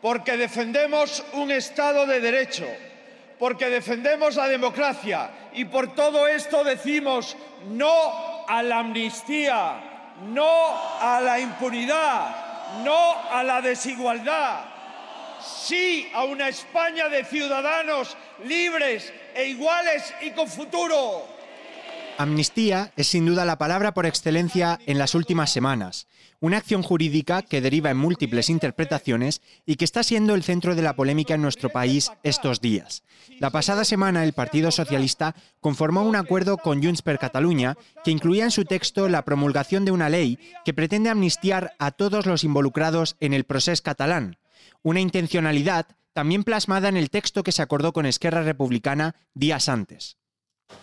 porque defendemos un Estado de Derecho, porque defendemos la democracia y por todo esto decimos no a la amnistía, no a la impunidad, no a la desigualdad, sí a una España de ciudadanos libres e iguales y con futuro. Amnistía es sin duda la palabra por excelencia en las últimas semanas, una acción jurídica que deriva en múltiples interpretaciones y que está siendo el centro de la polémica en nuestro país estos días. La pasada semana el Partido Socialista conformó un acuerdo con Junts per Catalunya que incluía en su texto la promulgación de una ley que pretende amnistiar a todos los involucrados en el proceso catalán, una intencionalidad también plasmada en el texto que se acordó con Esquerra Republicana días antes.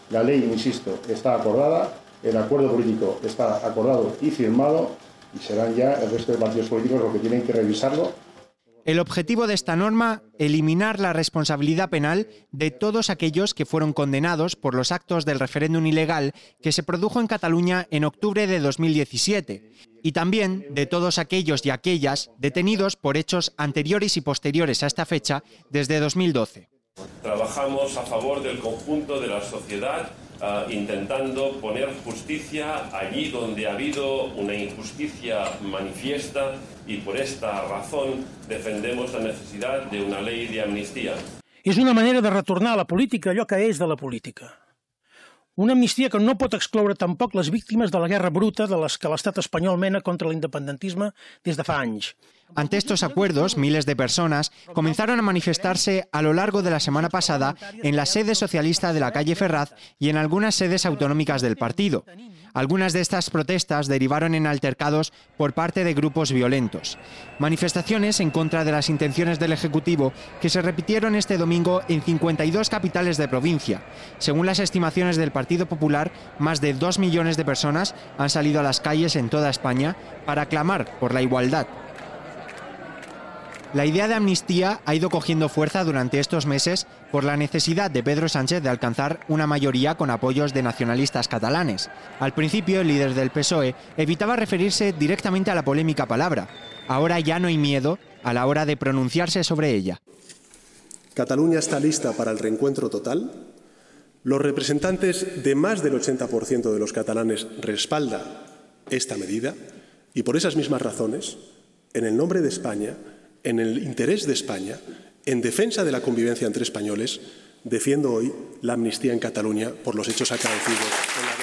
La ley, insisto, está acordada, el acuerdo político está acordado y firmado y serán ya el resto de partidos políticos los que tienen que revisarlo. El objetivo de esta norma, eliminar la responsabilidad penal de todos aquellos que fueron condenados por los actos del referéndum ilegal que se produjo en Cataluña en octubre de 2017 y también de todos aquellos y aquellas detenidos por hechos anteriores y posteriores a esta fecha desde 2012. Trabajamos a favor del conjunto de la sociedad, uh, intentando poner justicia allí donde ha habido una injusticia manifiesta y por esta razón defendemos la necesidad de una ley de amnistía. És una manera de retornar a la política allò que és de la política. Una amnistia que no pot excloure tampoc les víctimes de la guerra bruta de les que l'estat espanyol mena contra l'independentisme des de fa anys. Ante estos acuerdos, miles de personas comenzaron a manifestarse a lo largo de la semana pasada en la sede socialista de la calle Ferraz y en algunas sedes autonómicas del partido. Algunas de estas protestas derivaron en altercados por parte de grupos violentos. Manifestaciones en contra de las intenciones del Ejecutivo que se repitieron este domingo en 52 capitales de provincia. Según las estimaciones del Partido Popular, más de 2 millones de personas han salido a las calles en toda España para clamar por la igualdad. La idea de amnistía ha ido cogiendo fuerza durante estos meses por la necesidad de Pedro Sánchez de alcanzar una mayoría con apoyos de nacionalistas catalanes. Al principio, el líder del PSOE evitaba referirse directamente a la polémica palabra. Ahora ya no hay miedo a la hora de pronunciarse sobre ella. Cataluña está lista para el reencuentro total. Los representantes de más del 80% de los catalanes respaldan esta medida y por esas mismas razones, en el nombre de España, en el interés de España, en defensa de la convivencia entre españoles, defiendo hoy la amnistía en Cataluña por los hechos acaecidos en la.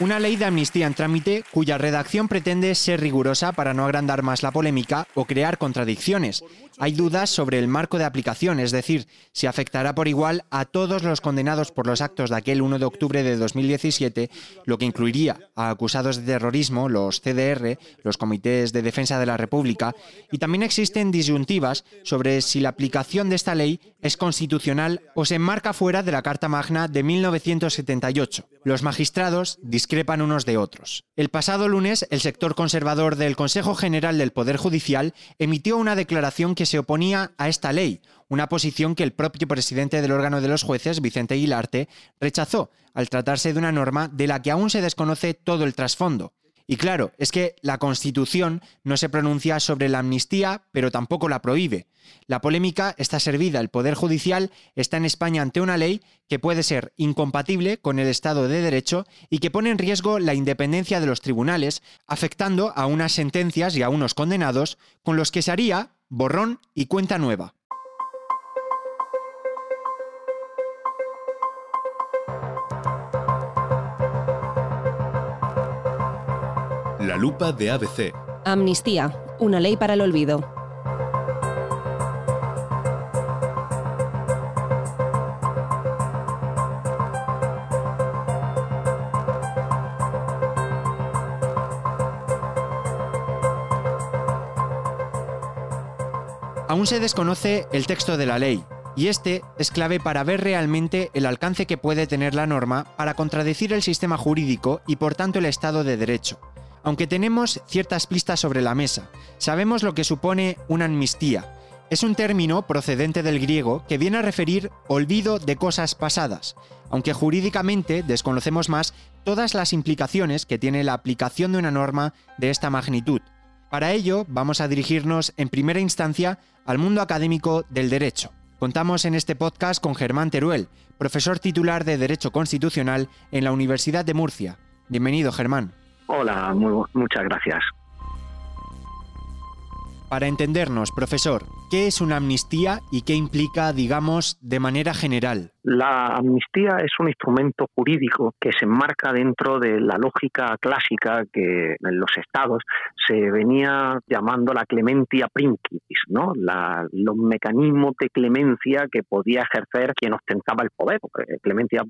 Una ley de amnistía en trámite cuya redacción pretende ser rigurosa para no agrandar más la polémica o crear contradicciones. Hay dudas sobre el marco de aplicación, es decir, si afectará por igual a todos los condenados por los actos de aquel 1 de octubre de 2017, lo que incluiría a acusados de terrorismo, los CDR, los comités de defensa de la República, y también existen disyuntivas sobre si la aplicación de esta ley es constitucional o se enmarca fuera de la Carta Magna de 1978. Los magistrados discrepan unos de otros. El pasado lunes, el sector conservador del Consejo General del Poder Judicial emitió una declaración que se oponía a esta ley, una posición que el propio presidente del órgano de los jueces, Vicente Aguilarte, rechazó al tratarse de una norma de la que aún se desconoce todo el trasfondo. Y claro, es que la Constitución no se pronuncia sobre la amnistía, pero tampoco la prohíbe. La polémica está servida. El Poder Judicial está en España ante una ley que puede ser incompatible con el Estado de Derecho y que pone en riesgo la independencia de los tribunales, afectando a unas sentencias y a unos condenados con los que se haría borrón y cuenta nueva. La lupa de ABC. Amnistía, una ley para el olvido. Aún se desconoce el texto de la ley, y este es clave para ver realmente el alcance que puede tener la norma para contradecir el sistema jurídico y por tanto el Estado de Derecho. Aunque tenemos ciertas pistas sobre la mesa, sabemos lo que supone una amnistía. Es un término procedente del griego que viene a referir olvido de cosas pasadas, aunque jurídicamente desconocemos más todas las implicaciones que tiene la aplicación de una norma de esta magnitud. Para ello, vamos a dirigirnos en primera instancia al mundo académico del derecho. Contamos en este podcast con Germán Teruel, profesor titular de Derecho Constitucional en la Universidad de Murcia. Bienvenido, Germán. Hola, muchas gracias. Para entendernos, profesor, ¿qué es una amnistía y qué implica, digamos, de manera general? La amnistía es un instrumento jurídico que se enmarca dentro de la lógica clásica que en los estados se venía llamando la clementia principis, ¿no? los mecanismos de clemencia que podía ejercer quien ostentaba el poder. Clementia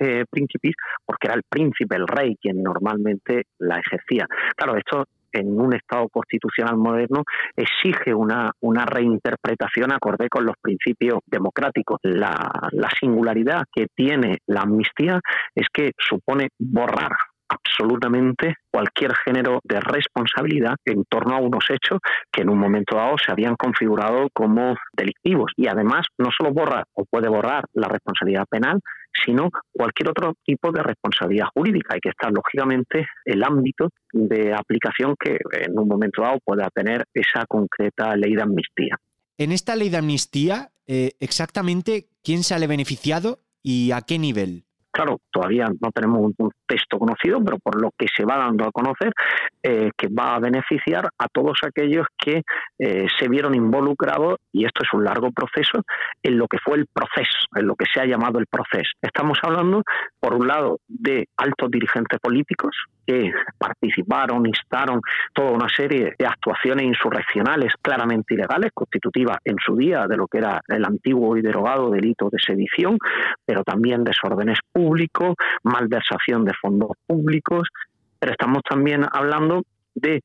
eh, principis porque era el príncipe, el rey, quien normalmente la ejercía. Claro, esto en un Estado constitucional moderno exige una, una reinterpretación acorde con los principios democráticos. La, la singularidad que tiene la amnistía es que supone borrar absolutamente cualquier género de responsabilidad en torno a unos hechos que en un momento dado se habían configurado como delictivos. Y además no solo borra o puede borrar la responsabilidad penal, sino cualquier otro tipo de responsabilidad jurídica. Hay que estar, lógicamente, el ámbito de aplicación que en un momento dado pueda tener esa concreta ley de amnistía. En esta ley de amnistía, eh, exactamente quién sale beneficiado y a qué nivel. Claro, todavía no tenemos un, texto conocido, pero por lo que se va dando a conocer, eh, que va a beneficiar a todos aquellos que eh, se vieron involucrados, y esto es un largo proceso, en lo que fue el proceso, en lo que se ha llamado el proceso. Estamos hablando, por un lado, de altos dirigentes políticos que participaron, instaron toda una serie de actuaciones insurreccionales claramente ilegales, constitutivas en su día de lo que era el antiguo y derogado delito de sedición, pero también desórdenes públicos, malversación de fondos públicos, pero estamos también hablando de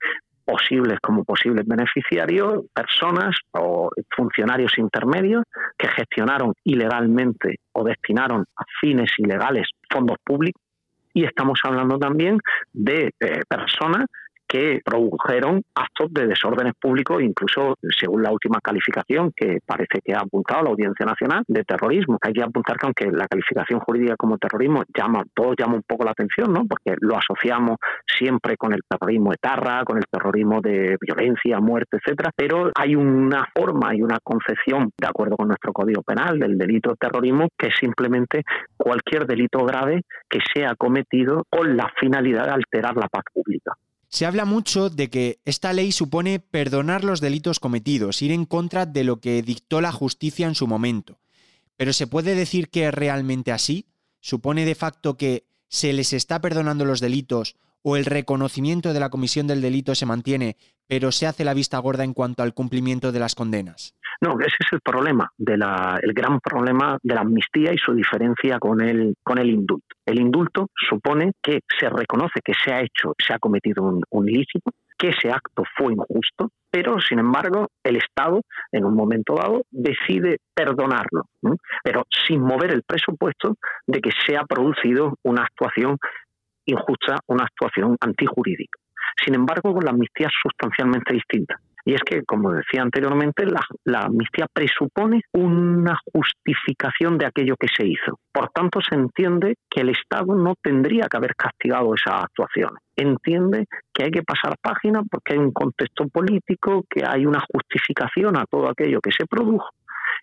posibles como posibles beneficiarios, personas o funcionarios intermedios que gestionaron ilegalmente o destinaron a fines ilegales fondos públicos y estamos hablando también de eh, personas que produjeron actos de desórdenes públicos, incluso según la última calificación que parece que ha apuntado la Audiencia Nacional de terrorismo. Hay que apuntar que aunque la calificación jurídica como terrorismo llama, todo llama un poco la atención, ¿no? Porque lo asociamos siempre con el terrorismo etarra, con el terrorismo de violencia, muerte, etcétera, pero hay una forma y una concepción, de acuerdo con nuestro Código Penal, del delito de terrorismo, que es simplemente cualquier delito grave que sea cometido con la finalidad de alterar la paz pública. Se habla mucho de que esta ley supone perdonar los delitos cometidos, ir en contra de lo que dictó la justicia en su momento. Pero ¿se puede decir que es realmente así? ¿Supone de facto que se les está perdonando los delitos o el reconocimiento de la comisión del delito se mantiene, pero se hace la vista gorda en cuanto al cumplimiento de las condenas? No, ese es el problema, de el gran problema de la amnistía y su diferencia con el, con el indulto. El indulto supone que se reconoce que se ha hecho, se ha cometido un, ilícito, que ese acto fue injusto, pero sin embargo el Estado en un momento dado decide perdonarlo, pero sin mover el presupuesto de que se ha producido una actuación injusta, una actuación antijurídica. Sin embargo, con la amnistía es sustancialmente distinta. Y es que, como decía anteriormente, la, amnistía presupone una justificación de aquello que se hizo. Por tanto, se entiende que el Estado no tendría que haber castigado esas actuaciones. Entiende que hay que pasar página porque hay un contexto político, que hay una justificación a todo aquello que se produjo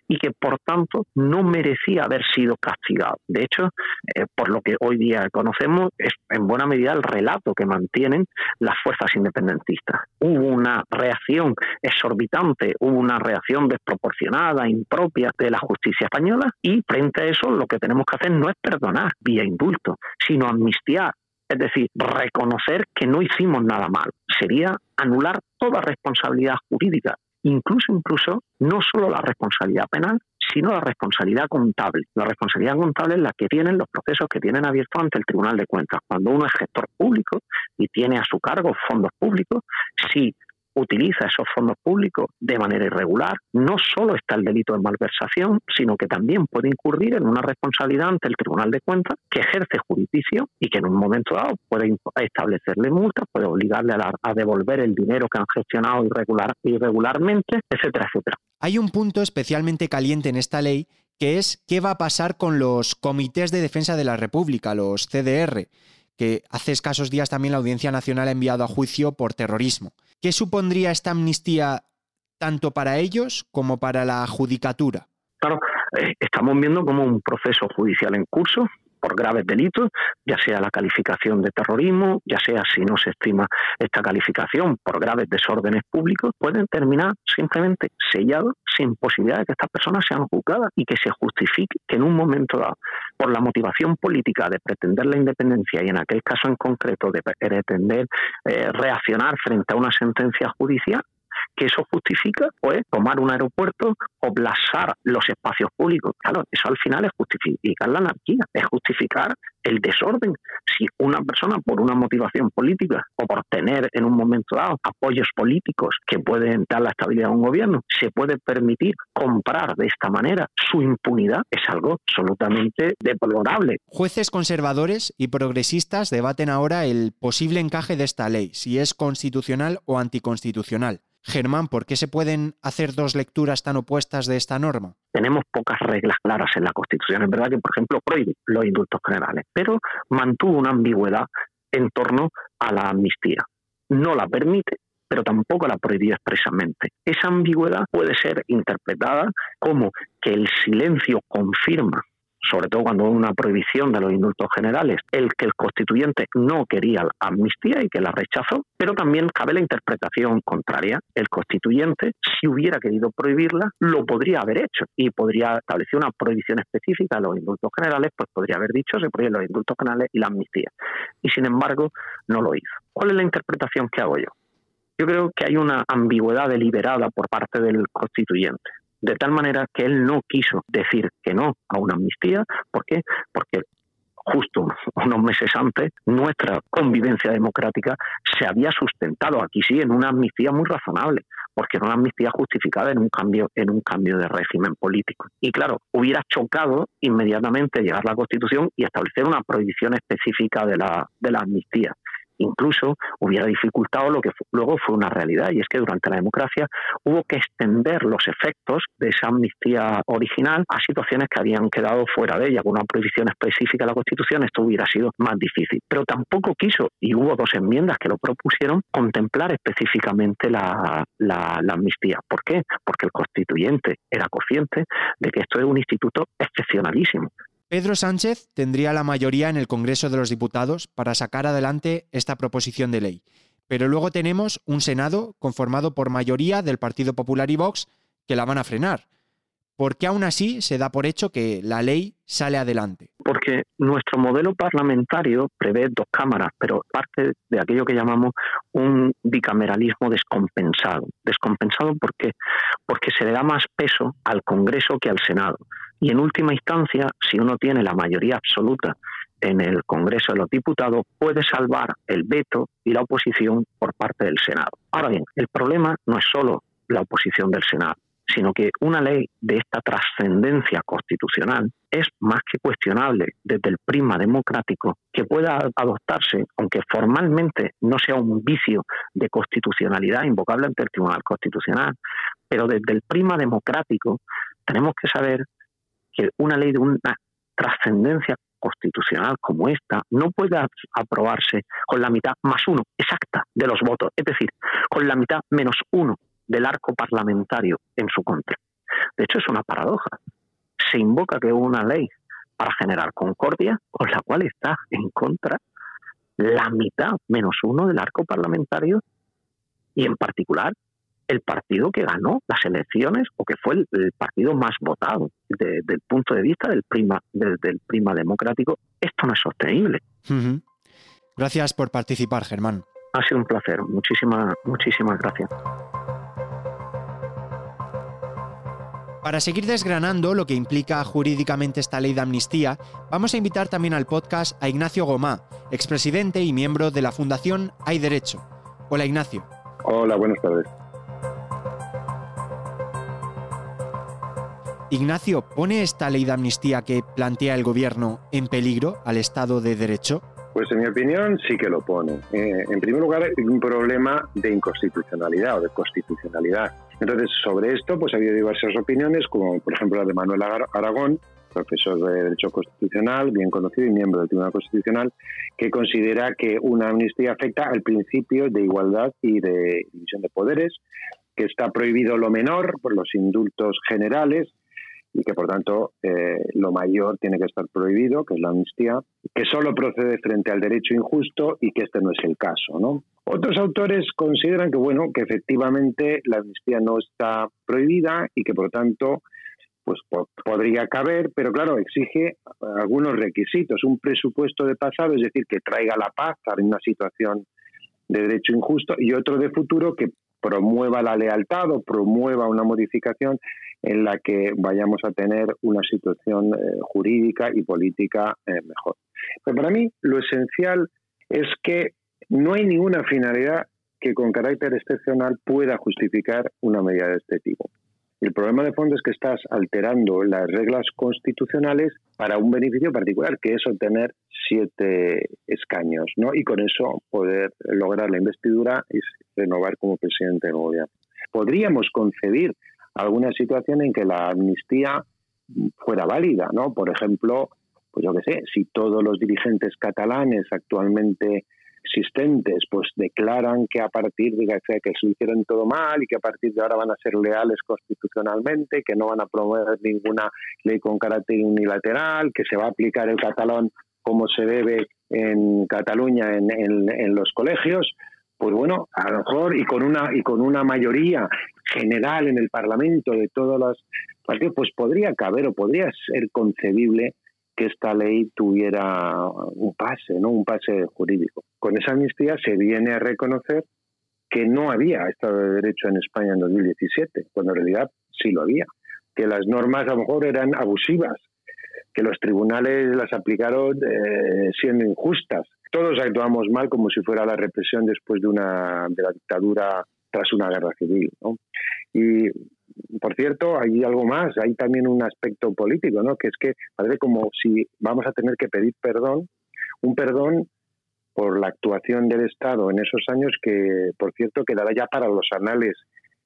y que por tanto no merecía haber sido castigado. De hecho, eh, por lo que hoy día conocemos, es en buena medida el relato que mantienen las fuerzas independentistas. Hubo una reacción exorbitante, hubo una reacción desproporcionada, impropia de la justicia española y frente a eso lo que tenemos que hacer no es perdonar vía indulto, sino amnistiar es decir, reconocer que no hicimos nada mal. Sería anular toda responsabilidad jurídica incluso, incluso, no solo la responsabilidad penal, sino la responsabilidad contable. La responsabilidad contable es la que tienen los procesos que tienen abiertos ante el Tribunal de Cuentas. Cuando uno es gestor público y tiene a su cargo fondos públicos, si utiliza esos fondos públicos de manera irregular, no solo está el delito de malversación, sino que también puede incurrir en una responsabilidad ante el Tribunal de Cuentas que ejerce jurisdicción y que en un momento dado puede establecerle multas, puede obligarle a, devolver el dinero que han gestionado irregular, irregularmente, etcétera, etcétera. Hay un punto especialmente caliente en esta ley que es qué va a pasar con los comités de defensa de la República, los CDR, que hace escasos días también la Audiencia Nacional ha enviado a juicio por terrorismo. ¿Qué supondría esta amnistía tanto para ellos como para la judicatura? Claro, eh, estamos viendo como un proceso judicial en curso por graves delitos, ya sea la calificación de terrorismo, ya sea si no se estima esta calificación por graves desórdenes públicos, pueden terminar simplemente sellados sin posibilidad de que estas personas sean juzgadas y que se justifique que en un momento dado, por la motivación política de pretender la independencia y en aquel caso en concreto de pretender eh, reaccionar frente a una sentencia judicial, que eso justifica pues tomar un aeropuerto o blasar los espacios públicos. Claro, eso al final es justificar la anarquía, es justificar el desorden. Si una persona por una motivación política o por tener en un momento dado apoyos políticos que pueden dar la estabilidad a un gobierno, se puede permitir comprar de esta manera su impunidad, es algo absolutamente deplorable. Jueces conservadores y progresistas debaten ahora el posible encaje de esta ley, si es constitucional o anticonstitucional. Germán, ¿por qué se pueden hacer dos lecturas tan opuestas de esta norma? Tenemos pocas reglas claras en la Constitución. Es verdad que, por ejemplo, prohíbe los indultos generales, pero mantuvo una ambigüedad en torno a la amnistía. No la permite, pero tampoco la prohibió expresamente. Esa ambigüedad puede ser interpretada como que el silencio confirma sobre todo cuando una prohibición de los indultos generales, el que el constituyente no quería la amnistía y que la rechazó, pero también cabe la interpretación contraria. El constituyente, si hubiera querido prohibirla, lo podría haber hecho y podría establecer una prohibición específica de los indultos generales, pues podría haber dicho se prohíben los indultos generales y la amnistía. Y sin embargo, no lo hizo. ¿Cuál es la interpretación que hago yo? Yo creo que hay una ambigüedad deliberada por parte del constituyente de tal manera que él no quiso decir que no a una amnistía. ¿Por qué? Porque justo unos meses antes, nuestra convivencia democrática se había sustentado aquí sí en una amnistía muy razonable, porque era una amnistía justificada en un cambio en un cambio de régimen político. Y claro, hubiera chocado inmediatamente llegar a la Constitución y establecer una prohibición específica de la de la amnistía incluso hubiera dificultado lo que luego fue una realidad, y es que durante la democracia hubo que extender los efectos de esa amnistía original a situaciones que habían quedado fuera de ella, con una prohibición específica de la Constitución, esto hubiera sido más difícil. Pero tampoco quiso, y hubo dos enmiendas que lo propusieron, contemplar específicamente la, la amnistía. ¿Por qué? Porque el constituyente era consciente de que esto es un instituto excepcionalísimo, Pedro Sánchez tendría la mayoría en el Congreso de los Diputados para sacar adelante esta proposición de ley. Pero luego tenemos un Senado conformado por mayoría del Partido Popular y Vox que la van a frenar. ¿Por qué aún así se da por hecho que la ley sale adelante? Porque nuestro modelo parlamentario prevé dos cámaras, pero parte de aquello que llamamos un bicameralismo descompensado. Descompensado porque, porque se le da más peso al Congreso que al Senado. Y en última instancia, si uno tiene la mayoría absoluta en el Congreso de los Diputados, puede salvar el veto y la oposición por parte del Senado. Ahora bien, el problema no es solo la oposición del Senado, sino que una ley de esta trascendencia constitucional es más que cuestionable desde el prisma democrático que pueda adoptarse, aunque formalmente no sea un vicio de constitucionalidad invocable ante el Tribunal Constitucional, pero desde el prisma democrático tenemos que saber que una ley de una trascendencia constitucional como esta no puede aprobarse con la mitad más uno exacta de los votos, es decir, con la mitad menos uno del arco parlamentario en su contra. De hecho, es una paradoja. Se invoca que una ley para generar concordia con la cual está en contra la mitad menos uno del arco parlamentario y en particular el partido que ganó las elecciones o que fue el, partido más votado desde el punto de vista del prima, del prima democrático, esto no es sostenible. Gracias por participar, Germán. Ha sido un placer. Muchísimas, muchísimas gracias. Para seguir desgranando lo que implica jurídicamente esta ley de amnistía, vamos a invitar también al podcast a Ignacio Gomá, expresidente y miembro de la Fundación Hay Derecho. Hola Ignacio. Hola, buenas tardes. Ignacio, ¿pone esta ley de amnistía que plantea el gobierno en peligro al Estado de Derecho? Pues en mi opinión sí que lo pone. Eh, en primer lugar, un problema de inconstitucionalidad o de constitucionalidad. Entonces, sobre esto pues ha habido diversas opiniones, como por ejemplo la de Manuel Aragón, profesor de Derecho Constitucional, bien conocido y miembro del Tribunal Constitucional, que considera que una amnistía afecta al principio de igualdad y de división de poderes, que está prohibido lo menor por los indultos generales y que por tanto eh, lo mayor tiene que estar prohibido, que es la amnistía, que solo procede frente al derecho injusto y que este no es el caso, ¿no? Otros autores consideran que bueno, que efectivamente la amnistía no está prohibida y que por tanto pues podría caber, pero claro, exige algunos requisitos, un presupuesto de pasado, es decir, que traiga la paz en una situación de derecho injusto, y otro de futuro que promueva la lealtad o promueva una modificación en la que vayamos a tener una situación eh, jurídica y política eh, mejor. Pero para mí lo esencial es que no hay ninguna finalidad que con carácter excepcional pueda justificar una medida de este tipo. El problema de fondo es que estás alterando las reglas constitucionales para un beneficio particular, que es obtener siete escaños, ¿no? Y con eso poder lograr la investidura y renovar como presidente del gobierno. Podríamos concebir alguna situación en que la amnistía fuera válida, ¿no? Por ejemplo, pues yo qué sé, si todos los dirigentes catalanes actualmente existentes pues declaran que a partir de que se hicieron todo mal y que a partir de ahora van a ser leales constitucionalmente, que no van a promover ninguna ley con carácter unilateral, que se va a aplicar el catalán como se debe en Cataluña en, en los colegios, pues bueno, a lo mejor y con una y con una mayoría general en el Parlamento de todos los partidos, pues podría caber o podría ser concebible que esta ley tuviera un pase, ¿no? Un pase jurídico. Con esa amnistía se viene a reconocer que no había Estado de Derecho en España en 2017, cuando en realidad sí lo había, que las normas a lo mejor eran abusivas, que los tribunales las aplicaron eh, siendo injustas. Todos actuamos mal como si fuera la represión después de una de la dictadura tras una guerra civil. ¿no? Y por cierto, hay algo más, hay también un aspecto político, ¿no? Que es que parece como si vamos a tener que pedir perdón, un perdón por la actuación del Estado en esos años que, por cierto, quedará ya para los anales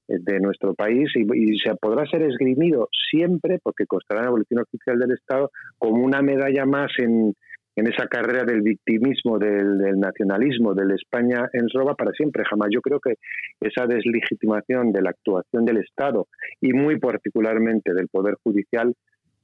de nuestro país y, y, se podrá ser esgrimido siempre, porque constará en la Boletín Oficial del Estado, como una medalla más en, en esa carrera del victimismo, del, nacionalismo, del España en roba para siempre, jamás. Yo creo que esa deslegitimación de la actuación del Estado y muy particularmente del Poder Judicial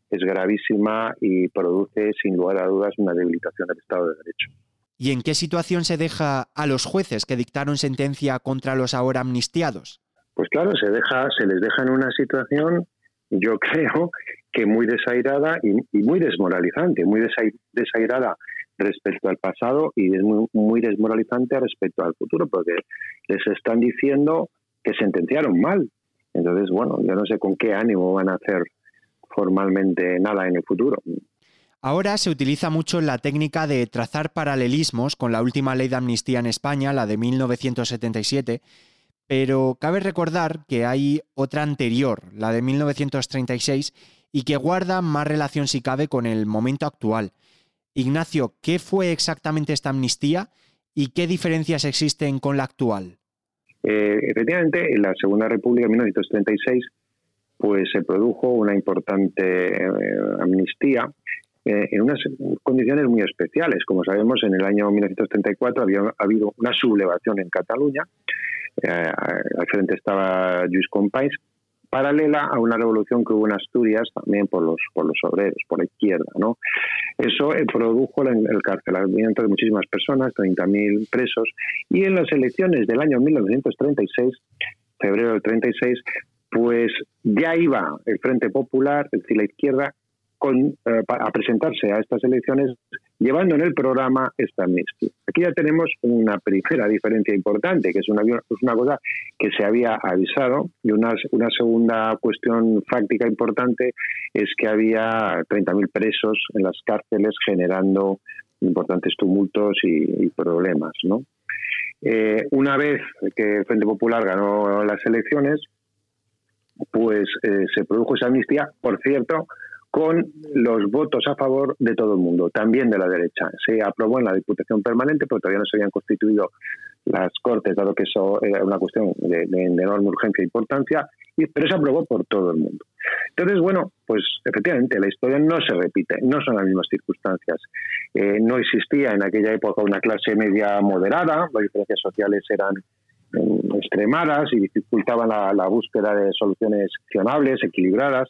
es gravísima y produce, sin lugar a dudas, una debilitación del Estado de Derecho. ¿Y en qué situación se deja a los jueces que dictaron sentencia contra los ahora amnistiados? Pues claro, se, deja, se les deja en una situación, yo creo, que muy desairada y, muy desmoralizante, muy desairada respecto al pasado y es muy, desmoralizante respecto al futuro, porque les están diciendo que sentenciaron mal. Entonces, bueno, yo no sé con qué ánimo van a hacer formalmente nada en el futuro. Ahora se utiliza mucho la técnica de trazar paralelismos con la última ley de amnistía en España, la de 1977, pero cabe recordar que hay otra anterior, la de 1936, y que guarda más relación si cabe con el momento actual. Ignacio, ¿qué fue exactamente esta amnistía y qué diferencias existen con la actual? Eh, efectivamente, en la Segunda República, en 1936, pues se produjo una importante eh, amnistía eh, en unas condiciones muy especiales. Como sabemos, en el año 1934 había habido una sublevación en Cataluña. al frente estaba Lluís Companys, paralela a una revolución que hubo en Asturias también por los por los obreros, por la izquierda, ¿no? Eso eh, produjo el, el carcelamiento de muchísimas personas, 30.000 presos, y en las elecciones del año 1936, febrero del 36, pues ya iba el Frente Popular, es decir, la izquierda, con, eh, a presentarse a estas elecciones llevando en el programa esta amnistía. Aquí ya tenemos una primera diferencia importante, que es una, cosa que se había avisado, y una, segunda cuestión fáctica importante es que había 30.000 presos en las cárceles generando importantes tumultos y, problemas. Eh, una vez que el Frente Popular ganó las elecciones, pues eh, se produjo esa amnistía, por cierto, con los votos a favor de todo el mundo, también de la derecha. Se aprobó en la Diputación Permanente, pero todavía no se habían constituido las Cortes, dado que eso era una cuestión de, enorme urgencia e importancia, y, pero se aprobó por todo el mundo. Entonces, bueno, pues efectivamente la historia no se repite, no son las mismas circunstancias. Eh, no existía en aquella época una clase media moderada, las diferencias sociales eran mm, extremadas y dificultaban la, la búsqueda de soluciones accionables, equilibradas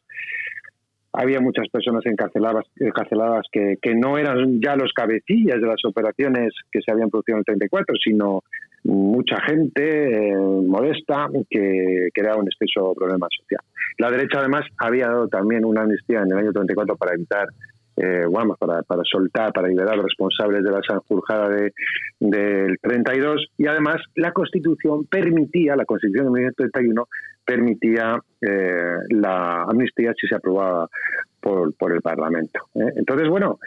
había muchas personas encarceladas, encarceladas que, que, no eran ya los cabecillas de las operaciones que se habían producido en el 34, sino mucha gente eh, modesta que, era un exceso problema social. La derecha, además, había dado también una amnistía en el año 34 para evitar eh, para, para, soltar, para liberar los responsables de la Sanjurjada de, del 32 y además la Constitución permitía, la Constitución de 1931 permitía eh, la amnistía si se aprobaba por, por el Parlamento. ¿eh? Entonces, bueno,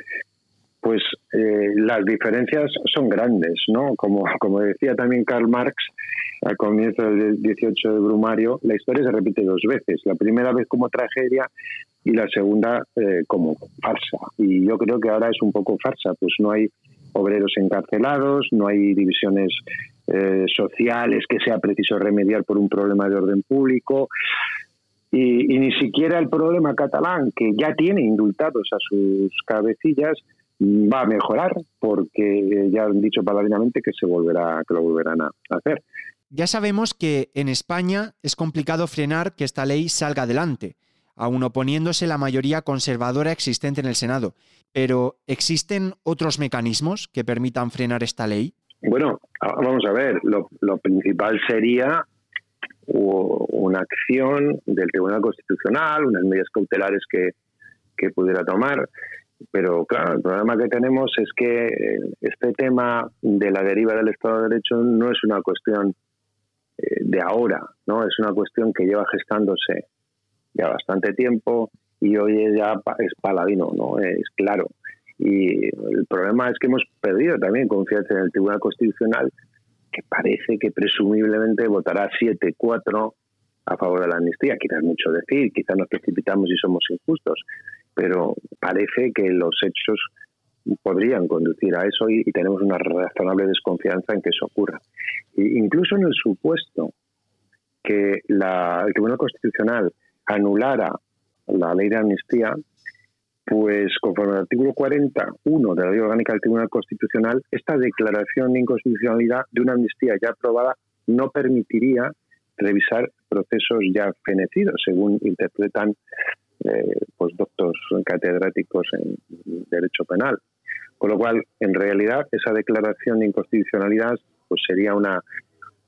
pues eh, las diferencias son grandes, ¿no? Como, como decía también Karl Marx al comienzo del 18 de Brumario, la historia se repite dos veces. La primera vez como tragedia y la segunda como farsa. Y yo creo que ahora es un poco farsa, pues no hay obreros encarcelados, no hay divisiones eh, sociales que sea preciso remediar por un problema de orden público. Y, ni siquiera el problema catalán, que ya tiene indultados a sus cabecillas, va a mejorar porque ya han dicho paladinamente que se volverá que lo volverán a hacer. Ya sabemos que en España es complicado frenar que esta ley salga adelante aun oponiéndose la mayoría conservadora existente en el Senado. Pero, ¿existen otros mecanismos que permitan frenar esta ley? Bueno, vamos a ver, lo, principal sería una acción del Tribunal Constitucional, unas medidas cautelares que, pudiera tomar. Pero claro, el problema que tenemos es que este tema de la deriva del Estado de Derecho no es una cuestión eh, de ahora, no es una cuestión que lleva gestándose ya bastante tiempo y hoy ya es paladino, ¿no? Es claro. Y el problema es que hemos perdido también confianza en el Tribunal Constitucional, que parece que presumiblemente votará 7-4 a favor de la amnistía. Quizás mucho decir, quizás nos precipitamos y somos injustos, pero parece que los hechos podrían conducir a eso y, tenemos una razonable desconfianza en que eso ocurra. E incluso en el supuesto que la, el Tribunal Constitucional anulara la ley de amnistía, pues conforme al artículo 41 de la Ley Orgánica del Tribunal Constitucional, esta declaración de inconstitucionalidad de una amnistía ya aprobada no permitiría revisar procesos ya fenecidos, según interpretan eh, pues doctos catedráticos en derecho penal. Con lo cual, en realidad, esa declaración de inconstitucionalidad pues sería una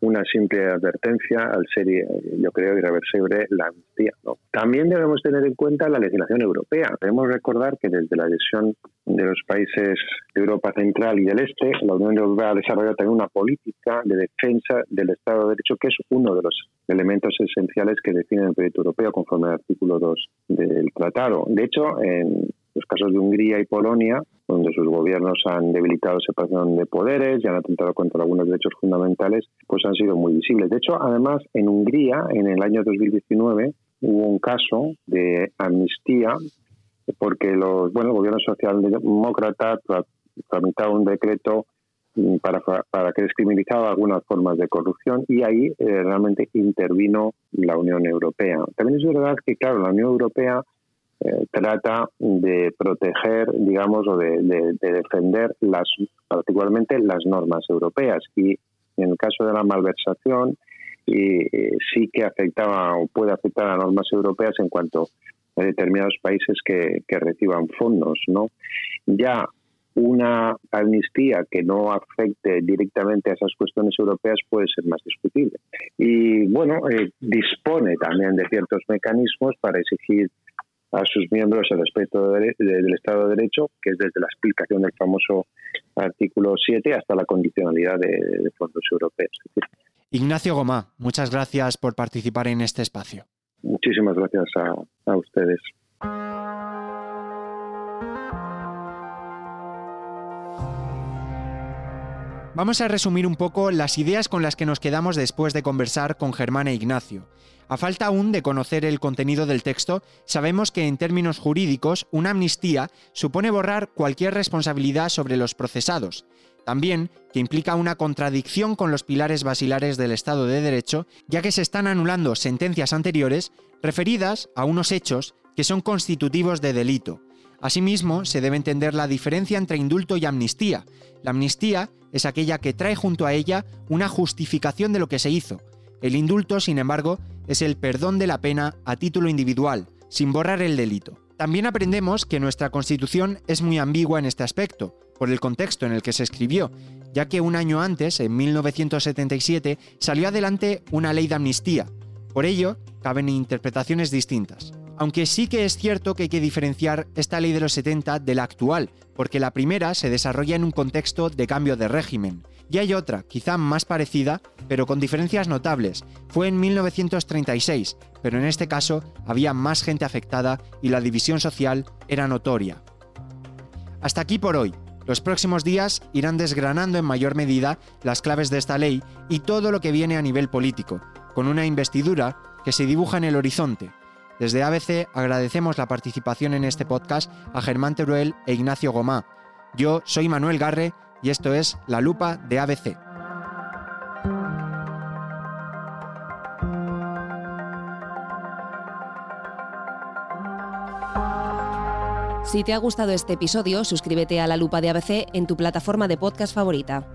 una simple advertencia al ser, yo creo, irreversible la amnistía. También debemos tener en cuenta la legislación europea. Debemos recordar que desde la adhesión de los países de Europa Central y del Este, la Unión Europea ha desarrollado también una política de defensa del Estado de Derecho, que es uno de los elementos esenciales que define el proyecto europeo conforme al artículo 2 del tratado. De hecho, en los casos de Hungría y Polonia, donde sus gobiernos han debilitado separación de poderes y han atentado contra algunos derechos fundamentales, pues han sido muy visibles. De hecho, además, en Hungría, en el año 2019, hubo un caso de amnistía porque los bueno el gobierno socialdemócrata tramitaba un decreto mm, para, para que descriminalizaba algunas formas de corrupción y ahí eh, realmente intervino la Unión Europea. También es verdad que, claro, la Unión Europea eh, trata de proteger, digamos, o de, defender las, particularmente las normas europeas. Y en el caso de la malversación, eh, sí que afectaba o puede afectar a normas europeas en cuanto a determinados países que, que reciban fondos, ¿no? Ya una amnistía que no afecte directamente a esas cuestiones europeas puede ser más discutible. Y bueno, eh, dispone también de ciertos mecanismos para exigir a sus miembros el respeto del Estado de Derecho, que es desde la explicación del famoso artículo 7 hasta la condicionalidad de, fondos europeos. Ignacio Gomá, muchas gracias por participar en este espacio. Muchísimas gracias a ustedes. Vamos a resumir un poco las ideas con las que nos quedamos después de conversar con Germán e Ignacio. A falta aún de conocer el contenido del texto, sabemos que en términos jurídicos una amnistía supone borrar cualquier responsabilidad sobre los procesados. También que implica una contradicción con los pilares basilares del Estado de Derecho, ya que se están anulando sentencias anteriores referidas a unos hechos que son constitutivos de delito. Asimismo, se debe entender la diferencia entre indulto y amnistía. La amnistía es aquella que trae junto a ella una justificación de lo que se hizo. El indulto, sin embargo, es el perdón de la pena a título individual, sin borrar el delito. También aprendemos que nuestra Constitución es muy ambigua en este aspecto, por el contexto en el que se escribió, ya que un año antes, en 1977, salió adelante una ley de amnistía. Por ello, caben interpretaciones distintas. Aunque sí que es cierto que hay que diferenciar esta ley de los 70 de la actual, porque la primera se desarrolla en un contexto de cambio de régimen. Y hay otra, quizá más parecida, pero con diferencias notables. Fue en 1936, pero en este caso había más gente afectada y la división social era notoria. Hasta aquí por hoy. Los próximos días irán desgranando en mayor medida las claves de esta ley y todo lo que viene a nivel político, con una investidura que se dibuja en el horizonte, desde ABC agradecemos la participación en este podcast a Germán Teruel e Ignacio Gomá. Yo soy Manuel Garre y esto es La Lupa de ABC. Si te ha gustado este episodio, suscríbete a La Lupa de ABC en tu plataforma de podcast favorita.